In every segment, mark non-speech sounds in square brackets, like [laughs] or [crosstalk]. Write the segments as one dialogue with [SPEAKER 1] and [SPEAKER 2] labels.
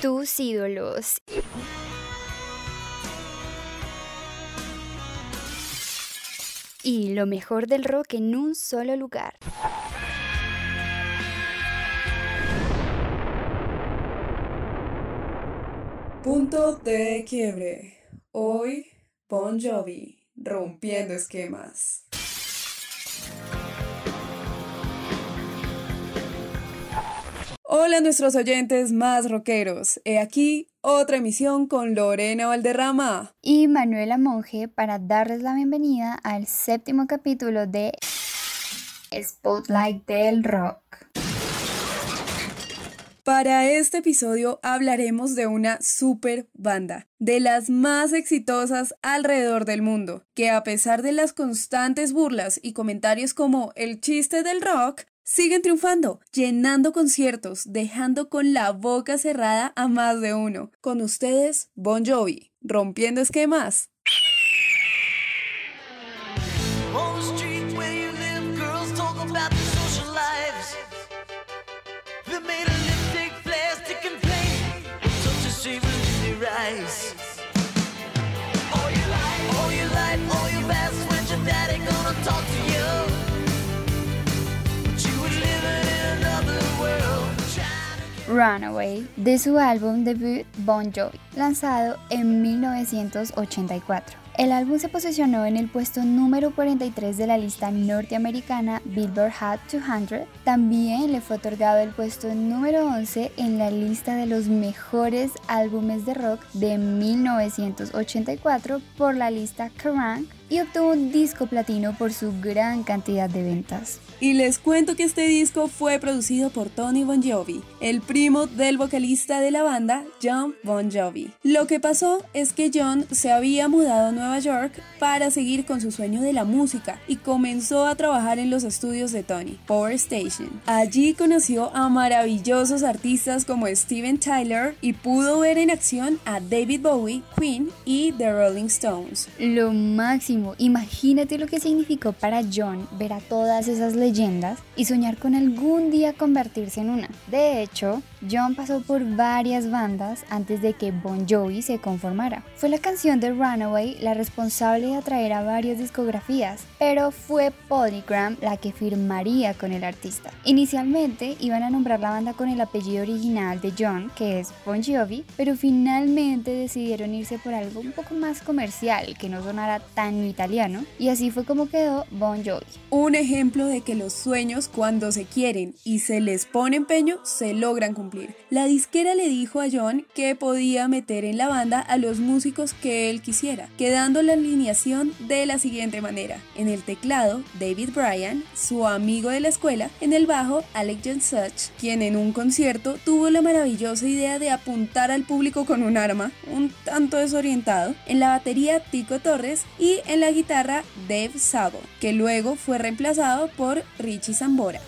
[SPEAKER 1] tus ídolos. Y lo mejor del rock en un solo lugar.
[SPEAKER 2] Punto de quiebre. Hoy, Bon Jovi, rompiendo esquemas. Hola nuestros oyentes más rockeros. He aquí otra emisión con Lorena Valderrama
[SPEAKER 1] y Manuela Monge para darles la bienvenida al séptimo capítulo de Spotlight del Rock.
[SPEAKER 2] Para este episodio hablaremos de una super banda, de las más exitosas alrededor del mundo, que a pesar de las constantes burlas y comentarios como el chiste del rock, siguen triunfando, llenando conciertos, dejando con la boca cerrada a más de uno. Con ustedes, Bon Jovi, rompiendo esquemas.
[SPEAKER 1] Runaway de su álbum debut Bon Jovi, lanzado en 1984. El álbum se posicionó en el puesto número 43 de la lista norteamericana Billboard Hot 200. También le fue otorgado el puesto número 11 en la lista de los mejores álbumes de rock de 1984 por la lista Kerrang y obtuvo un disco platino por su gran cantidad de ventas.
[SPEAKER 2] Y les cuento que este disco fue producido por Tony Bon Jovi, el primo del vocalista de la banda, John Bon Jovi. Lo que pasó es que John se había mudado a Nueva York para seguir con su sueño de la música y comenzó a trabajar en los estudios de Tony, Power Station. Allí conoció a maravillosos artistas como Steven Tyler y pudo ver en acción a David Bowie, Queen y The Rolling Stones.
[SPEAKER 1] Lo máximo Imagínate lo que significó para John ver a todas esas leyendas y soñar con algún día convertirse en una. De hecho, John pasó por varias bandas antes de que Bon Jovi se conformara. Fue la canción de Runaway la responsable de atraer a varias discografías, pero fue Polygram la que firmaría con el artista. Inicialmente iban a nombrar la banda con el apellido original de John, que es Bon Jovi, pero finalmente decidieron irse por algo un poco más comercial, que no sonara tan italiano, y así fue como quedó Bon Jovi.
[SPEAKER 2] Un ejemplo de que los sueños cuando se quieren y se les pone empeño se logran cumplir. La disquera le dijo a John que podía meter en la banda a los músicos que él quisiera, quedando la alineación de la siguiente manera. En el teclado, David Bryan, su amigo de la escuela, en el bajo, Alec John Such, quien en un concierto tuvo la maravillosa idea de apuntar al público con un arma, un tanto desorientado, en la batería Tico Torres y en la guitarra Dave Sabo, que luego fue reemplazado por Richie Zambora.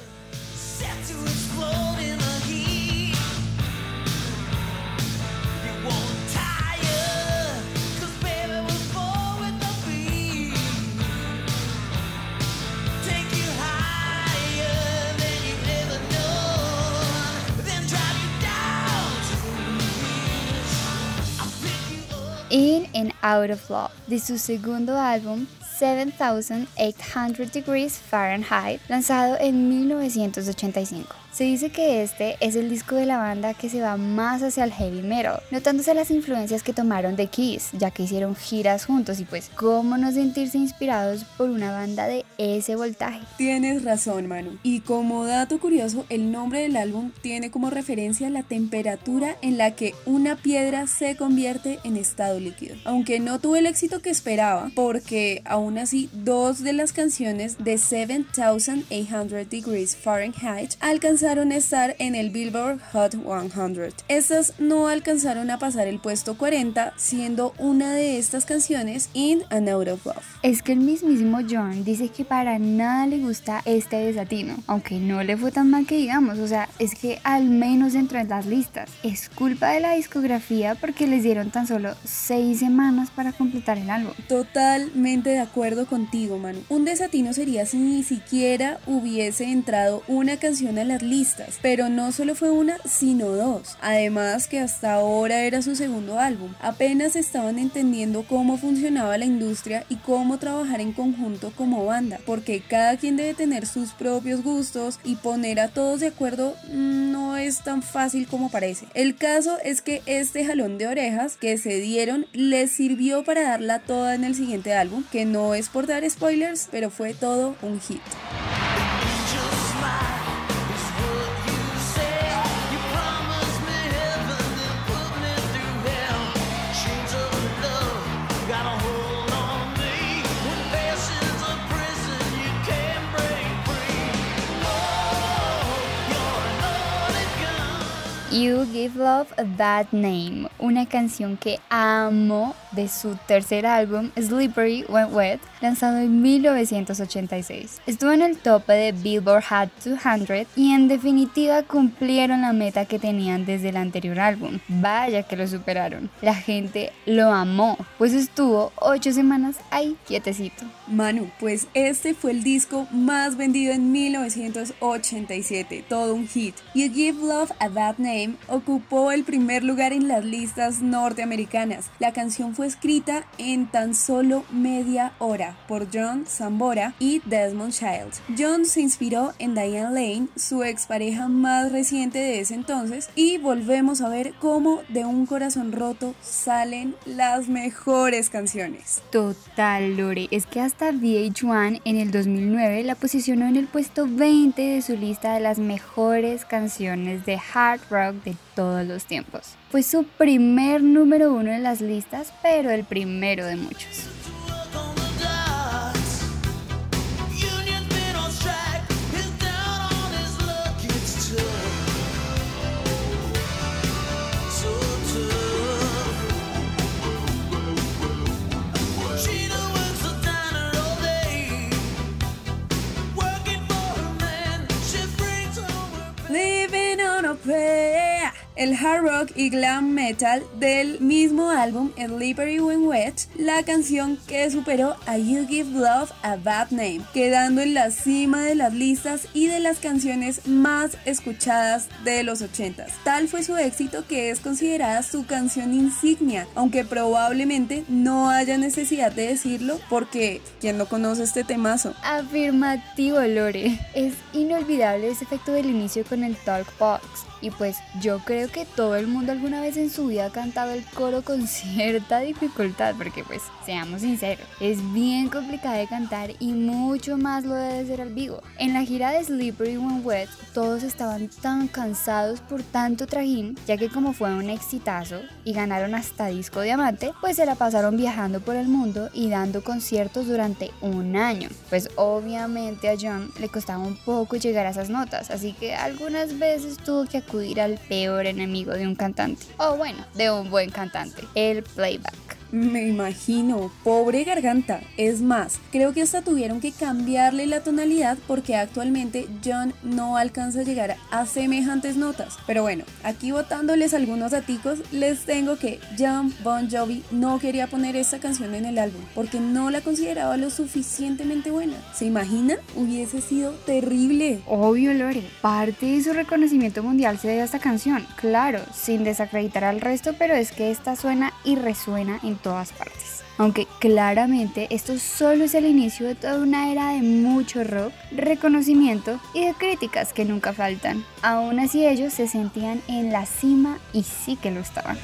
[SPEAKER 1] And Out of Love, de su segundo álbum 7800 Degrees Fahrenheit, lanzado en 1985. Se dice que este es el disco de la banda que se va más hacia el heavy metal, notándose las influencias que tomaron de Kiss, ya que hicieron giras juntos y pues cómo no sentirse inspirados por una banda de ese voltaje.
[SPEAKER 2] Tienes razón, Manu. Y como dato curioso, el nombre del álbum tiene como referencia la temperatura en la que una piedra se convierte en estado líquido. Aunque no tuvo el éxito que esperaba, porque aún así dos de las canciones de 7800 Degrees Fahrenheit alcanzaron alcanzaron a estar en el Billboard Hot 100. Estas no alcanzaron a pasar el puesto 40, siendo una de estas canciones In and Out of Love.
[SPEAKER 1] Es que el mismísimo John dice que para nada le gusta este desatino, aunque no le fue tan mal que digamos, o sea, es que al menos entró en las listas. Es culpa de la discografía porque les dieron tan solo 6 semanas para completar el álbum.
[SPEAKER 2] Totalmente de acuerdo acuerdo contigo, Manu. Un desatino sería si ni siquiera hubiese entrado una canción a las listas, pero no solo fue una, sino dos. Además que hasta ahora era su segundo álbum. Apenas estaban entendiendo cómo funcionaba la industria y cómo trabajar en conjunto como banda, porque cada quien debe tener sus propios gustos y poner a todos de acuerdo no es tan fácil como parece. El caso es que este jalón de orejas que se dieron les sirvió para darla toda en el siguiente álbum, que no es por dar spoilers, pero fue todo un hit.
[SPEAKER 1] You Give Love That Name, una canción que amo de su tercer álbum Slippery When Wet, lanzado en 1986. Estuvo en el tope de Billboard Hot 200 y en definitiva cumplieron la meta que tenían desde el anterior álbum. Vaya que lo superaron. La gente lo amó, pues estuvo 8 semanas ahí quietecito.
[SPEAKER 2] Manu, pues este fue el disco más vendido en 1987, todo un hit. You Give Love a That Name ocupó el primer lugar en las listas norteamericanas. La canción fue escrita en tan solo media hora por John Sambora y Desmond Child. John se inspiró en Diane Lane, su expareja más reciente de ese entonces, y volvemos a ver cómo de un corazón roto salen las mejores canciones.
[SPEAKER 1] Total, Lore, es que hasta VH1 en el 2009 la posicionó en el puesto 20 de su lista de las mejores canciones de hard rock de todos los tiempos. Fue su primer número uno en las listas, pero el primero de muchos.
[SPEAKER 2] El hard rock y glam metal del mismo álbum Slippery When Wet, la canción que superó a You Give Love a Bad Name, quedando en la cima de las listas y de las canciones más escuchadas de los 80s. Tal fue su éxito que es considerada su canción insignia, aunque probablemente no haya necesidad de decirlo porque ¿quién no conoce este temazo?
[SPEAKER 1] Afirmativo, Lore. Es inolvidable ese efecto del inicio con el Talk Box y pues yo creo que todo el mundo alguna vez en su vida ha cantado el coro con [laughs] cierta dificultad, porque pues seamos sinceros, es bien complicado de cantar y mucho más lo debe ser al vivo. En la gira de Slippery When Wet, todos estaban tan cansados por tanto trajín, ya que como fue un exitazo y ganaron hasta disco diamante, pues se la pasaron viajando por el mundo y dando conciertos durante un año. Pues obviamente a John le costaba un poco llegar a esas notas, así que algunas veces tuvo que acudir al peor enemigo de un cantante. O bueno, de un buen cantante, el playback.
[SPEAKER 2] Me imagino, pobre garganta. Es más, creo que hasta tuvieron que cambiarle la tonalidad porque actualmente John no alcanza a llegar a semejantes notas. Pero bueno, aquí botándoles algunos daticos, les tengo que John Bon Jovi no quería poner esta canción en el álbum porque no la consideraba lo suficientemente buena. ¿Se imaginan? Hubiese sido terrible.
[SPEAKER 1] Obvio, Lore. Parte de su reconocimiento mundial se debe a esta canción. Claro, sin desacreditar al resto, pero es que esta suena y resuena en todas partes. Aunque claramente esto solo es el inicio de toda una era de mucho rock, reconocimiento y de críticas que nunca faltan. Aún así ellos se sentían en la cima y sí que lo estaban.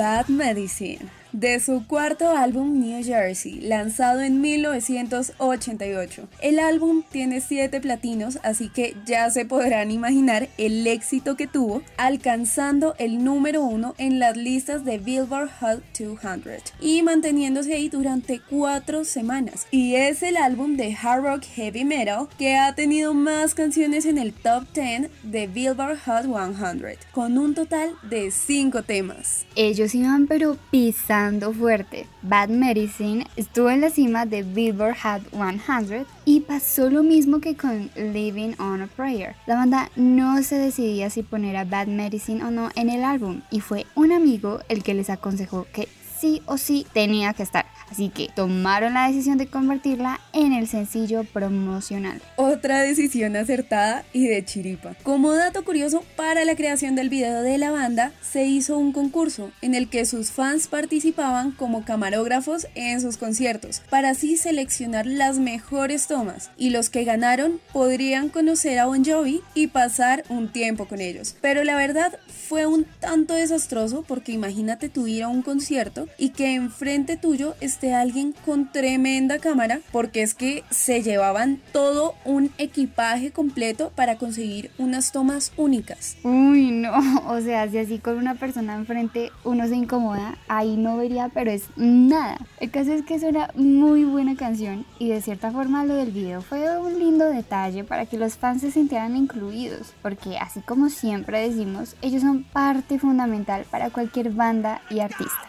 [SPEAKER 2] Bad Medicine. De su cuarto álbum New Jersey, lanzado en 1988. El álbum tiene 7 platinos, así que ya se podrán imaginar el éxito que tuvo, alcanzando el número 1 en las listas de Billboard Hot 200 y manteniéndose ahí durante 4 semanas. Y es el álbum de hard rock heavy metal que ha tenido más canciones en el top 10 de Billboard Hot 100, con un total de 5 temas.
[SPEAKER 1] Ellos iban pero pisando fuerte. Bad Medicine estuvo en la cima de Billboard Hot 100 y pasó lo mismo que con Living on a Prayer. La banda no se decidía si poner a Bad Medicine o no en el álbum y fue un amigo el que les aconsejó que sí o sí tenía que estar. Así que tomaron la decisión de convertirla en el sencillo promocional.
[SPEAKER 2] Otra decisión acertada y de chiripa. Como dato curioso, para la creación del video de la banda se hizo un concurso en el que sus fans participaban como camarógrafos en sus conciertos para así seleccionar las mejores tomas y los que ganaron podrían conocer a Bon Jovi y pasar un tiempo con ellos. Pero la verdad fue un tanto desastroso porque imagínate tú ir a un concierto y que enfrente tuyo esté alguien con tremenda cámara porque es que se llevaban todo un equipaje completo para conseguir unas tomas únicas.
[SPEAKER 1] Uy, no, [laughs] o sea, si así con una persona enfrente uno se incomoda, ahí no vería, pero es nada. El caso es que es una muy buena canción y de cierta forma lo del video fue un lindo detalle para que los fans se sintieran incluidos, porque así como siempre decimos, ellos son parte fundamental para cualquier banda y artista.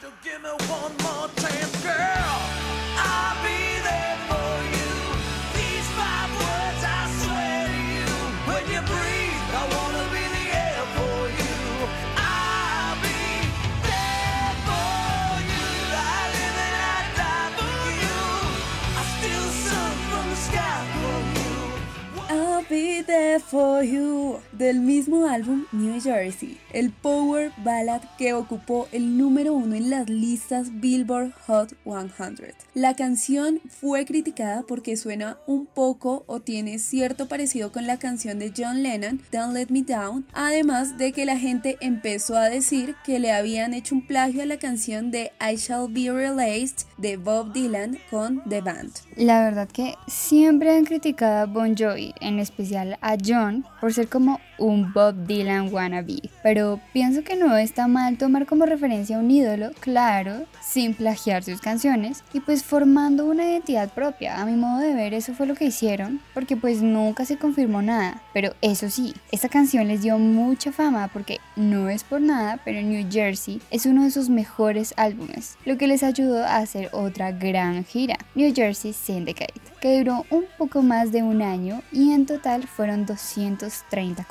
[SPEAKER 2] Be there for you del mismo álbum New Jersey, el power ballad que ocupó el número uno en las listas Billboard Hot 100. La canción fue criticada porque suena un poco o tiene cierto parecido con la canción de John Lennon, Don't Let Me Down, además de que la gente empezó a decir que le habían hecho un plagio a la canción de I Shall Be Released de Bob Dylan con The Band.
[SPEAKER 1] La verdad que siempre han criticado a Bon Jovi, en especial a John, por ser como un Bob Dylan wannabe. Pero pienso que no está mal tomar como referencia a un ídolo, claro, sin plagiar sus canciones y pues formando una identidad propia. A mi modo de ver eso fue lo que hicieron, porque pues nunca se confirmó nada. Pero eso sí, esta canción les dio mucha fama porque no es por nada, pero New Jersey es uno de sus mejores álbumes, lo que les ayudó a hacer otra gran gira, New Jersey Syndicate, que duró un poco más de un año y en total fueron 230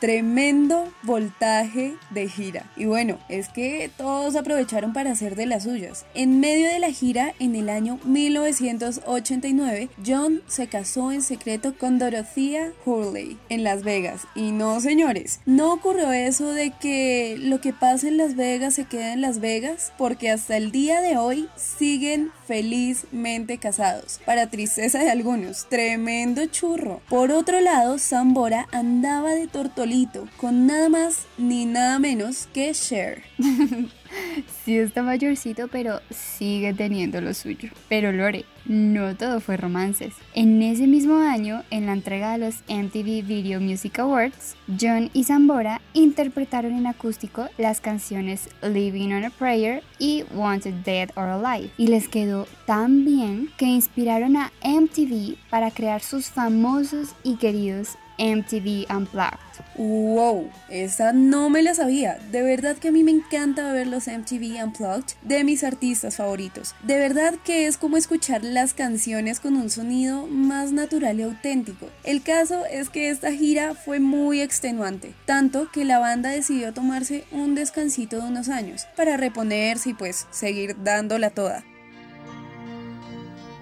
[SPEAKER 2] Tremendo voltaje de gira. Y bueno, es que todos aprovecharon para hacer de las suyas. En medio de la gira, en el año 1989, John se casó en secreto con Dorothea Hurley en Las Vegas. Y no, señores, no ocurrió eso de que lo que pasa en Las Vegas se queda en Las Vegas, porque hasta el día de hoy siguen felizmente casados. Para tristeza de algunos, tremendo churro. Por otro lado, Zambora andaba de tortolito con nada más ni nada menos que Cher. [laughs]
[SPEAKER 1] sí está mayorcito, pero sigue teniendo lo suyo. Pero Lore, no todo fue romances. En ese mismo año, en la entrega de los MTV Video Music Awards, John y Zambora interpretaron en acústico las canciones Living on a Prayer y Wanted Dead or Alive. Y les quedó tan bien que inspiraron a MTV para crear sus famosos y queridos MTV Unplugged.
[SPEAKER 2] ¡Wow! Esa no me la sabía. De verdad que a mí me encanta ver los MTV Unplugged de mis artistas favoritos. De verdad que es como escuchar las canciones con un sonido más natural y auténtico. El caso es que esta gira fue muy extenuante, tanto que la banda decidió tomarse un descansito de unos años para reponerse y pues seguir dándola toda.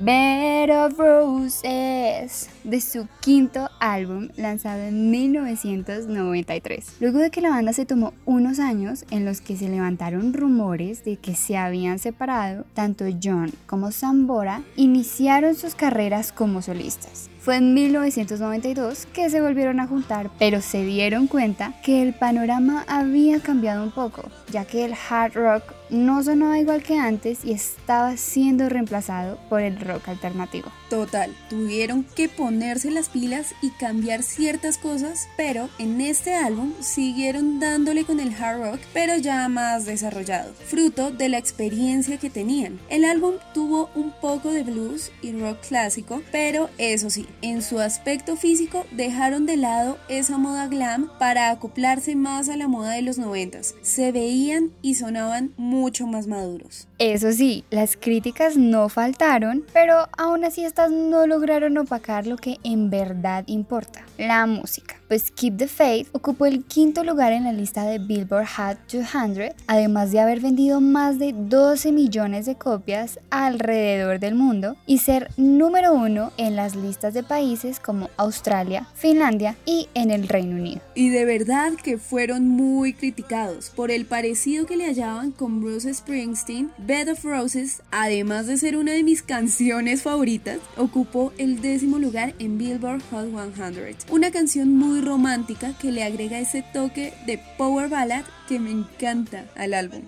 [SPEAKER 1] Bed of Roses de su quinto álbum lanzado en 1993. Luego de que la banda se tomó unos años en los que se levantaron rumores de que se habían separado, tanto John como Sambora iniciaron sus carreras como solistas. Fue en 1992 que se volvieron a juntar, pero se dieron cuenta que el panorama había cambiado un poco, ya que el hard rock no sonaba igual que antes y estaba siendo reemplazado por el rock alternativo.
[SPEAKER 2] Total, tuvieron que ponerse las pilas y cambiar ciertas cosas, pero en este álbum siguieron dándole con el hard rock, pero ya más desarrollado, fruto de la experiencia que tenían. El álbum tuvo un poco de blues y rock clásico, pero eso sí, en su aspecto físico dejaron de lado esa moda glam para acoplarse más a la moda de los noventas. Se veían y sonaban mucho más maduros.
[SPEAKER 1] Eso sí, las críticas no faltaron, pero aún así estas no lograron opacar lo que en verdad importa, la música. Pues Keep the Faith ocupó el quinto lugar en la lista de Billboard Hot 200, además de haber vendido más de 12 millones de copias alrededor del mundo y ser número uno en las listas de países como Australia, Finlandia y en el Reino Unido.
[SPEAKER 2] Y de verdad que fueron muy criticados por el parecido que le hallaban con Bruce Springsteen. Bed of Roses, además de ser una de mis canciones favoritas, ocupó el décimo lugar en Billboard Hot 100, una canción muy romántica que le agrega ese toque de power ballad que me encanta al álbum.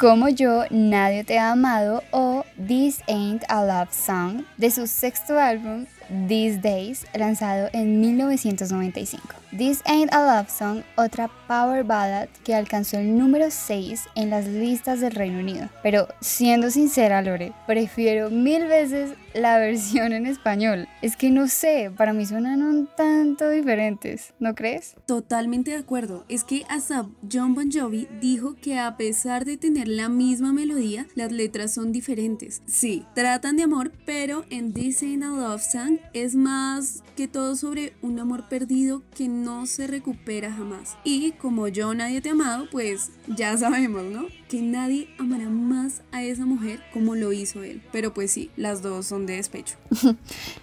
[SPEAKER 1] Como yo, Nadie te ha amado o This Ain't a Love Song de su sexto álbum These Days, lanzado en 1995. This Ain't a Love Song, otra power ballad que alcanzó el número 6 en las listas del Reino Unido. Pero siendo sincera, Lore, prefiero mil veces la [laughs] versión en español. Es que no sé, para mí suenan un tanto diferentes, ¿no crees?
[SPEAKER 2] Totalmente de acuerdo. Es que hasta John Bon Jovi dijo que a pesar de tener la misma melodía, las letras son diferentes. Sí, tratan de amor, pero en This Ain't a Love Song es más que todo sobre un amor perdido que no se recupera jamás. Y como yo nadie te amado, pues ya sabemos, ¿no? Que nadie amará más a esa mujer como lo hizo él. Pero pues sí, las dos son de despecho. [laughs]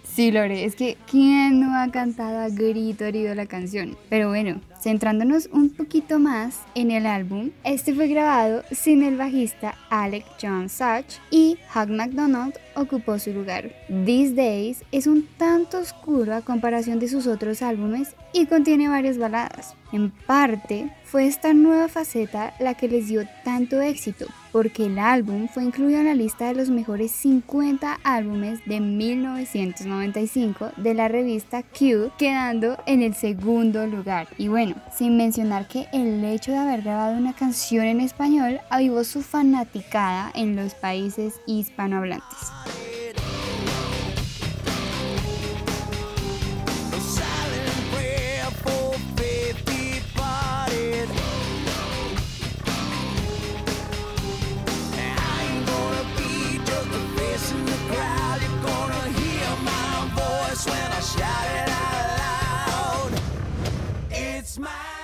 [SPEAKER 1] sí, Lore, es que ¿quién no ha cantado a grito herido la canción? Pero bueno, centrándonos un poquito más en el álbum, este fue grabado sin el bajista Alec John Such y Hugh McDonald ocupó su lugar. These Days es un tanto oscuro a comparación de sus otros álbumes y contiene varias baladas. En parte, fue esta nueva faceta la que les dio tanto éxito, porque el álbum fue incluido en la lista de los mejores 50 álbumes de 1995 de la revista Q, quedando en el segundo lugar. Y bueno, sin mencionar que el hecho de haber grabado una canción en español avivó su fanaticada en los países hispanohablantes.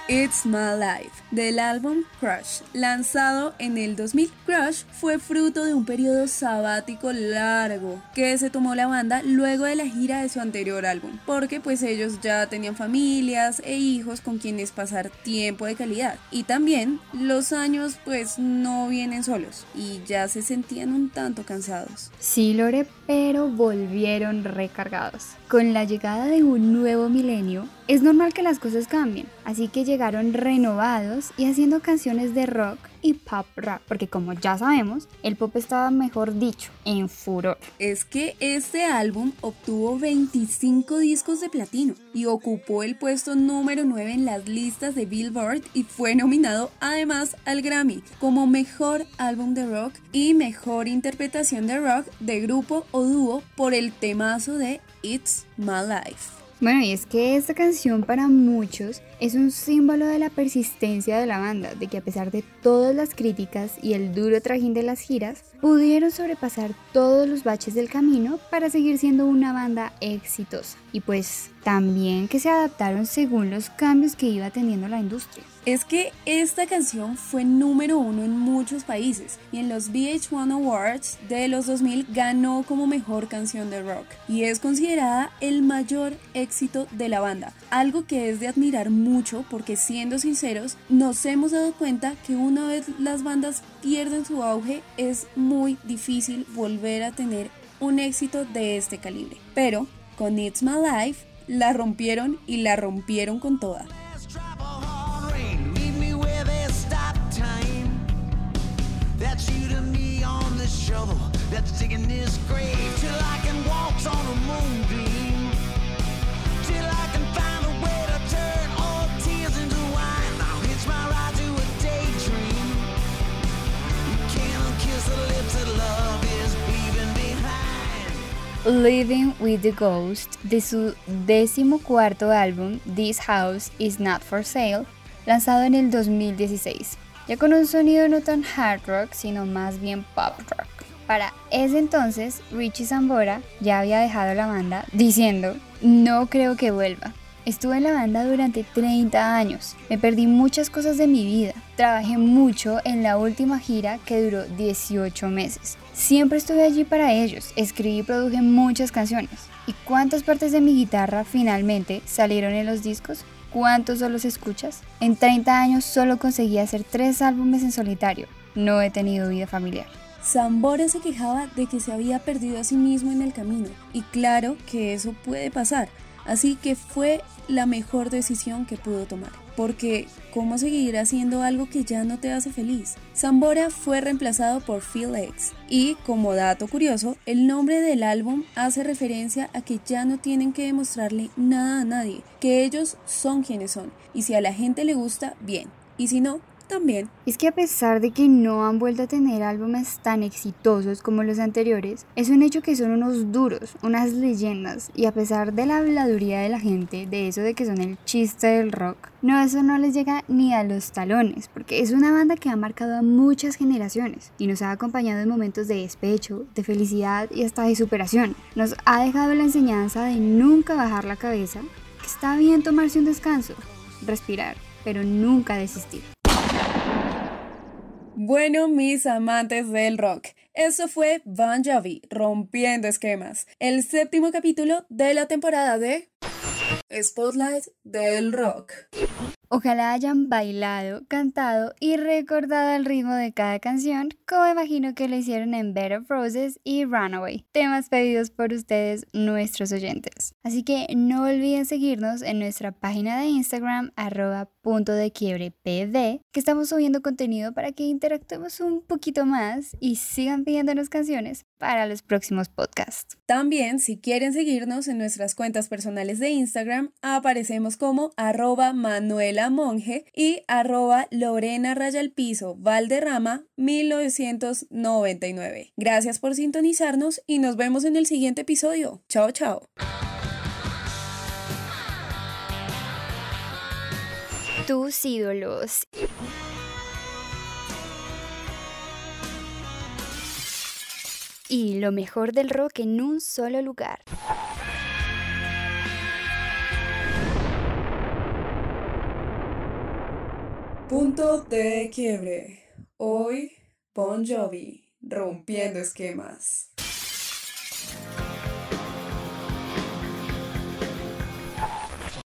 [SPEAKER 2] It's My Life del álbum Crush, lanzado en el 2000. Crush fue fruto de un periodo sabático largo que se tomó la banda luego de la gira de su anterior álbum, porque pues ellos ya tenían familias e hijos con quienes pasar tiempo de calidad. Y también los años pues no vienen solos y ya se sentían un tanto cansados.
[SPEAKER 1] Sí, Lore, pero volvieron recargados. Con la llegada de un nuevo milenio, es normal que las cosas cambien, así que llegaron renovados y haciendo canciones de rock y pop rock, porque como ya sabemos, el pop estaba, mejor dicho, en furor.
[SPEAKER 2] Es que este álbum obtuvo 25 discos de platino y ocupó el puesto número 9 en las listas de Billboard y fue nominado además al Grammy como mejor álbum de rock y mejor interpretación de rock de grupo o dúo por el temazo de It's My Life.
[SPEAKER 1] Bueno, y es que esta canción para muchos es un símbolo de la persistencia de la banda, de que a pesar de todas las críticas y el duro trajín de las giras, pudieron sobrepasar todos los baches del camino para seguir siendo una banda exitosa. Y pues también que se adaptaron según los cambios que iba teniendo la industria.
[SPEAKER 2] Es que esta canción fue número uno en muchos países y en los VH1 Awards de los 2000 ganó como mejor canción de rock y es considerada el mayor éxito de la banda, algo que es de admirar mucho porque siendo sinceros nos hemos dado cuenta que una vez las bandas pierden su auge es muy difícil volver a tener un éxito de este calibre. Pero con It's My Life la rompieron y la rompieron con toda.
[SPEAKER 1] Living with the Ghost de su décimo cuarto álbum This House Is Not For Sale, lanzado en el 2016, ya con un sonido no tan hard rock, sino más bien pop rock. Para ese entonces, Richie Zambora ya había dejado la banda diciendo, no creo que vuelva. Estuve en la banda durante 30 años, me perdí muchas cosas de mi vida, trabajé mucho en la última gira que duró 18 meses. Siempre estuve allí para ellos, escribí y produje muchas canciones. ¿Y cuántas partes de mi guitarra finalmente salieron en los discos? ¿Cuántos solos escuchas? En 30 años solo conseguí hacer 3 álbumes en solitario. No he tenido vida familiar.
[SPEAKER 2] Zambora se quejaba de que se había perdido a sí mismo en el camino, y claro que eso puede pasar, así que fue la mejor decisión que pudo tomar. Porque, ¿cómo seguir haciendo algo que ya no te hace feliz? Zambora fue reemplazado por Phil X. Y, como dato curioso, el nombre del álbum hace referencia a que ya no tienen que demostrarle nada a nadie, que ellos son quienes son. Y si a la gente le gusta, bien. Y si no, también.
[SPEAKER 1] Es que a pesar de que no han vuelto a tener álbumes tan exitosos como los anteriores, es un hecho que son unos duros, unas leyendas, y a pesar de la habladuría de la gente, de eso de que son el chiste del rock, no, eso no les llega ni a los talones, porque es una banda que ha marcado a muchas generaciones y nos ha acompañado en momentos de despecho, de felicidad y hasta de superación. Nos ha dejado la enseñanza de nunca bajar la cabeza, que está bien tomarse un descanso, respirar, pero nunca desistir.
[SPEAKER 2] Bueno, mis amantes del rock, eso fue Bon Jovi, rompiendo esquemas, el séptimo capítulo de la temporada de Spotlight del Rock.
[SPEAKER 1] Ojalá hayan bailado, cantado y recordado el ritmo de cada canción, como imagino que lo hicieron en Bed of Roses y Runaway, temas pedidos por ustedes, nuestros oyentes. Así que no olviden seguirnos en nuestra página de Instagram, arroba punto de quiebre pd, que estamos subiendo contenido para que interactuemos un poquito más y sigan pidiéndonos canciones para los próximos podcasts.
[SPEAKER 2] También, si quieren seguirnos en nuestras cuentas personales de Instagram, aparecemos como arroba Manuela Monge y arroba Lorena Raya Piso Valderrama 1999. Gracias por sintonizarnos y nos vemos en el siguiente episodio. Chao, chao.
[SPEAKER 1] Tus ídolos. Y lo mejor del rock en un solo lugar.
[SPEAKER 2] Punto de quiebre. Hoy, Bon Jovi, rompiendo esquemas.